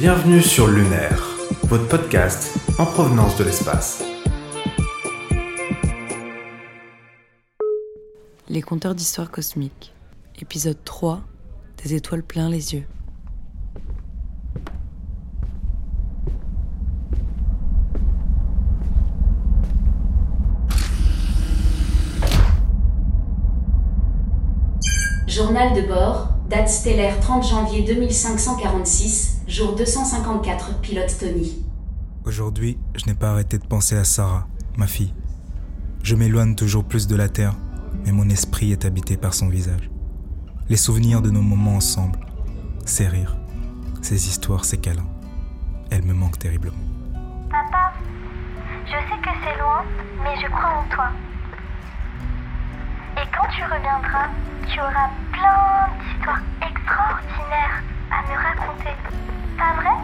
Bienvenue sur Lunaire, votre podcast en provenance de l'espace. Les conteurs d'histoire cosmique, épisode 3, des étoiles plein les yeux. Journal de bord, date stellaire 30 janvier 2546, jour 254, pilote Tony. Aujourd'hui, je n'ai pas arrêté de penser à Sarah, ma fille. Je m'éloigne toujours plus de la Terre, mais mon esprit est habité par son visage. Les souvenirs de nos moments ensemble, ses rires, ses histoires, ses câlins. Elle me manque terriblement. Papa, je sais que c'est loin, mais je crois en toi. Tu reviendras, tu auras plein d'histoires extraordinaires à me raconter. Pas vrai?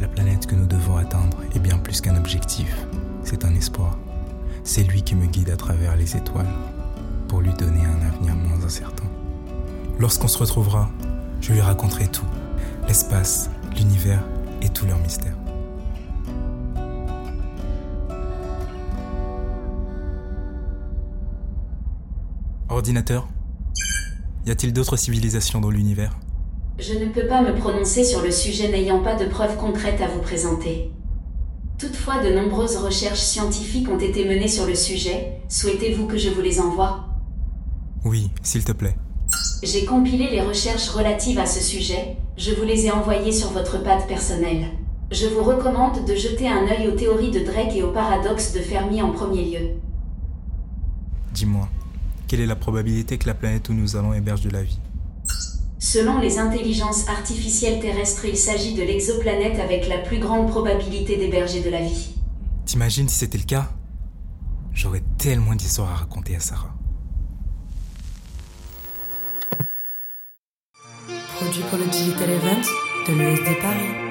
La planète que nous devons atteindre est bien plus qu'un objectif, c'est un espoir. C'est lui qui me guide à travers les étoiles pour lui donner un avenir moins incertain. Lorsqu'on se retrouvera, je lui raconterai tout, l'espace, l'univers et tous leurs mystères. Ordinateur? Y a-t-il d'autres civilisations dans l'univers? Je ne peux pas me prononcer sur le sujet n'ayant pas de preuves concrètes à vous présenter. Toutefois, de nombreuses recherches scientifiques ont été menées sur le sujet. Souhaitez-vous que je vous les envoie? Oui, s'il te plaît. J'ai compilé les recherches relatives à ce sujet. Je vous les ai envoyées sur votre pad personnel. Je vous recommande de jeter un œil aux théories de Drake et au paradoxe de Fermi en premier lieu. Dis-moi, quelle est la probabilité que la planète où nous allons héberge de la vie Selon les intelligences artificielles terrestres, il s'agit de l'exoplanète avec la plus grande probabilité d'héberger de la vie. T'imagines si c'était le cas? J'aurais tellement d'histoires à raconter à Sarah. Produit pour le Digital Event de l'ESD Paris.